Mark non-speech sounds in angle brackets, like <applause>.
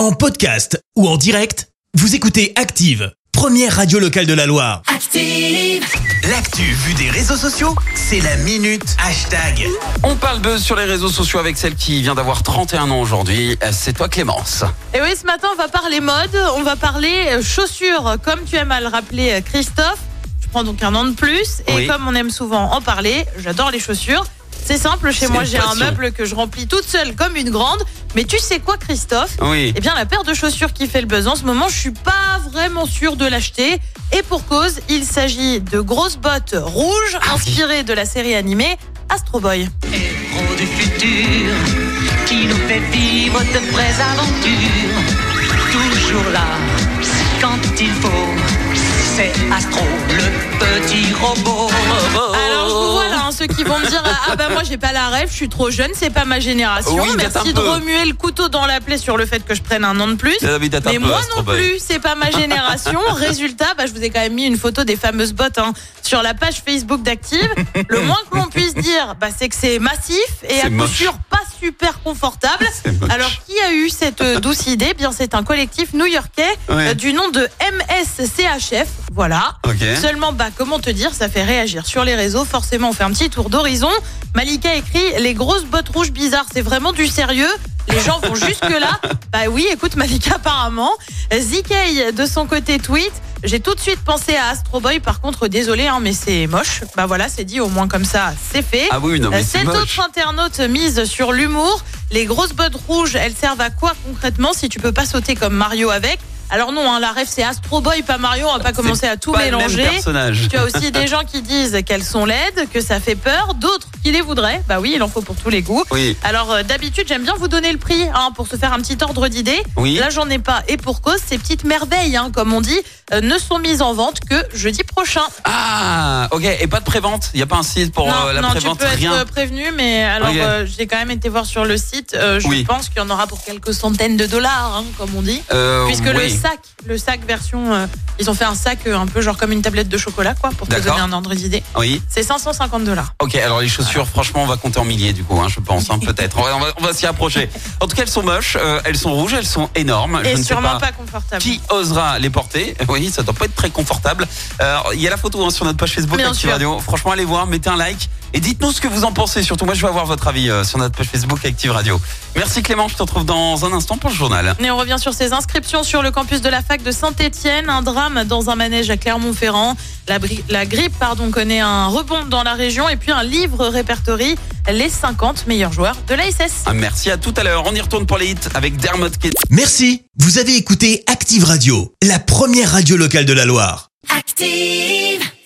En podcast ou en direct, vous écoutez Active, première radio locale de la Loire. Active. L'actu vue des réseaux sociaux, c'est la minute hashtag. On parle buzz sur les réseaux sociaux avec celle qui vient d'avoir 31 ans aujourd'hui. C'est toi Clémence. Et oui, ce matin, on va parler mode, on va parler euh, chaussures, comme tu aimes à le rappeler, euh, Christophe. Je prends donc un an de plus, et Oui. comme on aime souvent en parler, j'adore les chaussures. C'est simple, chez moi, j'ai un meuble que je remplis toute seule comme une grande. Mais tu sais quoi, Christophe? Oui. Eh bien, la paire de chaussures qui fait le buzz en ce moment, je suis pas vraiment sûre de l'acheter. Et pour cause, il s'agit de grosses bottes rouges Ah oui. inspirées de la série animée Astro Boy. Héros du futur qui nous fait vivre de vraies aventures. Toujours là quand il faut. C'est Astro, le petit robot. Alors je vous vois là, hein, ceux qui vont me dire ah bah moi j'ai pas la rêve, je suis trop jeune, c'est pas ma génération. Oui, Merci de peu. remuer le couteau dans la plaie sur le fait que je prenne un an de plus. Mais moi non plus, c'est pas ma génération. <laughs> Résultat, bah, je vous ai quand même mis une photo des fameuses bottes hein, sur la page Facebook d'Active. Le <laughs> moins que l'on puisse dire, bah, c'est que c'est massif et à coup sûr pas super confortable. <laughs> Alors qui a eu cette euh, douce idée? Bien, c'est un collectif new-yorkais Ouais. euh, du nom de MSCHF. Voilà. Ok. Seulement, bah, comment te dire, ça fait réagir sur les réseaux. Forcément, on fait un petit tour d'horizon. Malika écrit Les grosses bottes rouges bizarres, c'est vraiment du sérieux. Les gens vont jusque-là. <laughs> Bah oui, écoute, Malika, apparemment. ZK, de son côté, tweet J'ai tout de suite pensé à Astro Boy. Par contre, désolé, hein, mais c'est moche. Bah voilà, c'est dit, au moins comme ça, c'est fait. Ah oui, non, mais c'est Cet moche. autre internaute mise sur l'humour. Les grosses bottes rouges, elles servent à quoi concrètement si tu peux pas sauter comme Mario avec? Alors non, hein, la rêve c'est Astro Boy, pas Mario. On va pas commencer à tout le mélanger. personnage. Tu as aussi des gens qui disent qu'elles sont laides, que ça fait peur, d'autres qui les voudraient. Bah oui, il en faut pour tous les goûts. Oui. Alors euh, d'habitude, j'aime bien vous donner le prix hein, pour se faire un petit ordre d'idée. Oui. Là, j'en ai pas. Et pour cause, ces petites merveilles, hein, comme on dit, euh, ne sont mises en vente que jeudi prochain. Ah, ok. Et pas de prévente? Il n'y a pas un site pour non, euh, la non, tu prévente? peux être Rien. euh, prévenu, mais alors j'ai quand même été voir sur le site. je Oui. pense qu'il y en aura pour quelques centaines de dollars, comme on dit. Euh, Puisque le oui. Sac, le sac version, euh, ils ont fait un sac euh, un peu genre comme une tablette de chocolat, quoi, pour te D'accord. donner un ordre d'idée. Oui. C'est 550 dollars. Ok, alors les chaussures, franchement, on va compter en milliers du coup, hein, je pense, hein, <laughs> peut-être. On va, on va, on va s'y approcher. En tout cas, elles sont moches, euh, elles sont rouges, elles sont énormes. Et je ne sais sûrement pas. pas, confortable. Qui osera les porter <laughs> Oui, ça doit pas être très confortable. Euh, Il y a la photo hein, sur notre page Facebook Bien Active sûr. Radio. Franchement, allez voir, mettez un like et dites-nous ce que vous en pensez. Surtout, moi, je veux avoir votre avis euh, sur notre page Facebook Active Radio. Merci Clément, je te retrouve dans un instant pour le journal. Et on revient sur ces inscriptions sur le campus de la fac de Saint-Étienne. Un drame dans un manège à Clermont-Ferrand. La, grippe pardon, connaît un rebond dans la région. Et puis un livre répertorie les 50 meilleurs joueurs de l'ASS. Ah, Merci à tout à l'heure. On y retourne pour les hits avec Dermot Kett. Merci, vous avez écouté Active Radio, la première radio locale de la Loire. Active.